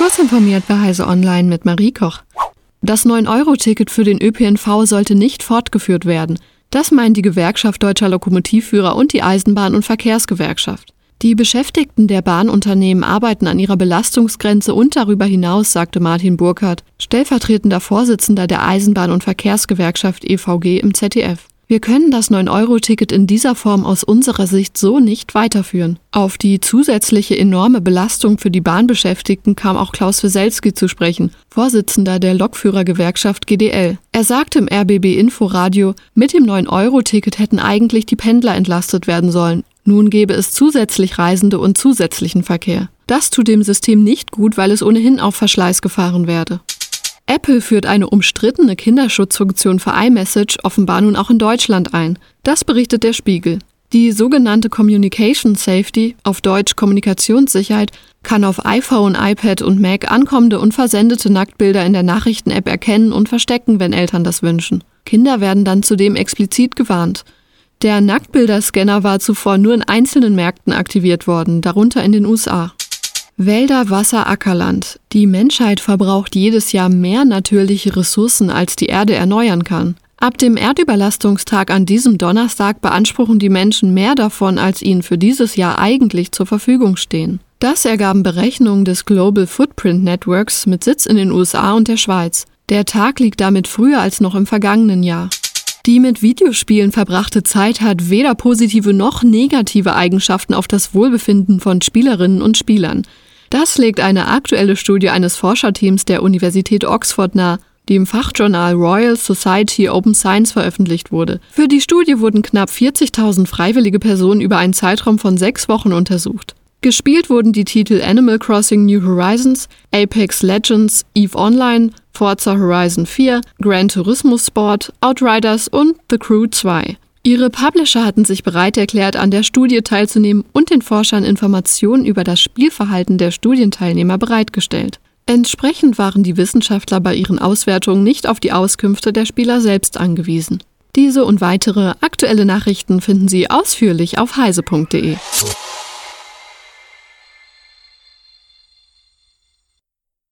Kurz informiert bei Heise Online mit Marie Koch. Das 9-Euro-Ticket für den ÖPNV sollte nicht fortgeführt werden. Das meint die Gewerkschaft Deutscher Lokomotivführer und die Eisenbahn- und Verkehrsgewerkschaft. Die Beschäftigten der Bahnunternehmen arbeiten an ihrer Belastungsgrenze und darüber hinaus, sagte Martin Burkhardt, stellvertretender Vorsitzender der Eisenbahn- und Verkehrsgewerkschaft EVG im ZDF. Wir können das 9-Euro-Ticket in dieser Form aus unserer Sicht so nicht weiterführen. Auf die zusätzliche enorme Belastung für die Bahnbeschäftigten kam auch Klaus Weselski zu sprechen, Vorsitzender der Lokführergewerkschaft GDL. Er sagte im RBB Inforadio, mit dem 9-Euro-Ticket hätten eigentlich die Pendler entlastet werden sollen. Nun gäbe es zusätzlich Reisende und zusätzlichen Verkehr. Das tut dem System nicht gut, weil es ohnehin auf Verschleiß gefahren werde. Apple führt eine umstrittene Kinderschutzfunktion für iMessage offenbar nun auch in Deutschland ein. Das berichtet der Spiegel. Die sogenannte Communication Safety, auf Deutsch Kommunikationssicherheit, kann auf iPhone, iPad und Mac ankommende und versendete Nacktbilder in der Nachrichten-App erkennen und verstecken, wenn Eltern das wünschen. Kinder werden dann zudem explizit gewarnt. Der Nacktbilderscanner war zuvor nur in einzelnen Märkten aktiviert worden, darunter in den USA. Wälder, Wasser, Ackerland. Die Menschheit verbraucht jedes Jahr mehr natürliche Ressourcen, als die Erde erneuern kann. Ab dem Erdüberlastungstag an diesem Donnerstag beanspruchen die Menschen mehr davon, als ihnen für dieses Jahr eigentlich zur Verfügung stehen. Das ergaben Berechnungen des Global Footprint Networks mit Sitz in den USA und der Schweiz. Der Tag liegt damit früher als noch im vergangenen Jahr. Die mit Videospielen verbrachte Zeit hat weder positive noch negative Eigenschaften auf das Wohlbefinden von Spielerinnen und Spielern. Das legt eine aktuelle Studie eines Forscherteams der Universität Oxford nahe, die im Fachjournal Royal Society Open Science veröffentlicht wurde. Für die Studie wurden knapp 40.000 freiwillige Personen über einen Zeitraum von sechs Wochen untersucht. Gespielt wurden die Titel Animal Crossing New Horizons, Apex Legends, EVE Online, Forza Horizon 4, Gran Turismo Sport, Outriders und The Crew 2. Ihre Publisher hatten sich bereit erklärt, an der Studie teilzunehmen und den Forschern Informationen über das Spielverhalten der Studienteilnehmer bereitgestellt. Entsprechend waren die Wissenschaftler bei ihren Auswertungen nicht auf die Auskünfte der Spieler selbst angewiesen. Diese und weitere aktuelle Nachrichten finden Sie ausführlich auf heise.de.